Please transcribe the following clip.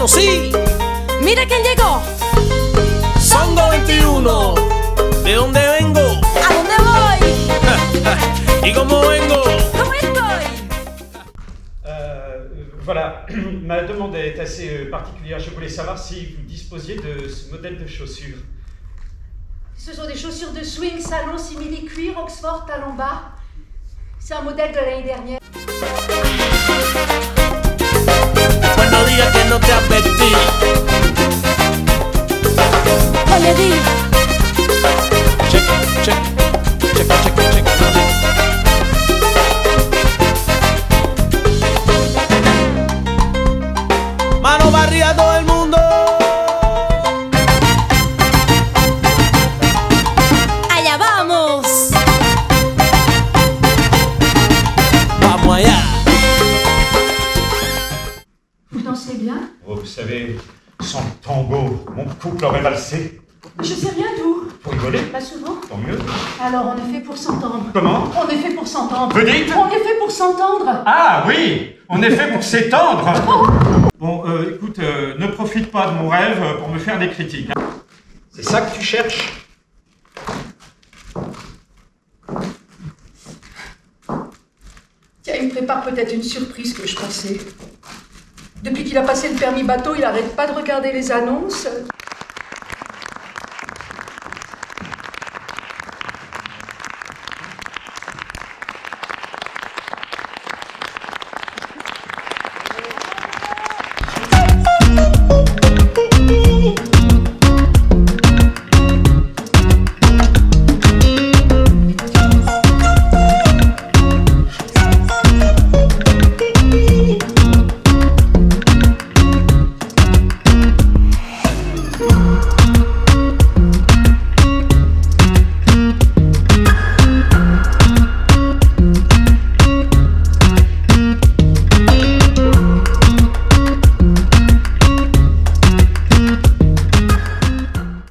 Bueno, sí. Mira quién llegó. Songo 21. ¿De dónde vengo? ¿A dónde voy? ¿Y cómo vengo? ¿Cómo estoy? Euh, voilà, ma demande est assez euh, particulière. Je voulais savoir si vous disposiez de ce modèle de chaussures. Ce sont des chaussures de swing, salon, simili cuir, Oxford, talon bas. C'est un modèle de l'année dernière. Que no te advertí. Oye, bien Oh, vous savez, sans tango, mon couple aurait valsé. Je sais rien d'où. Pour rigoler, Pas souvent. tant mieux. Alors, on est fait pour s'entendre. Comment On est fait pour s'entendre. Vous dites On est fait pour s'entendre. Ah oui, on est fait pour s'étendre. Bon, euh, écoute, euh, ne profite pas de mon rêve pour me faire des critiques. hein. C'est ça que tu cherches? Tiens, il me prépare peut-être une surprise que je pensais. Depuis qu'il a passé le permis bateau, il arrête pas de regarder les annonces.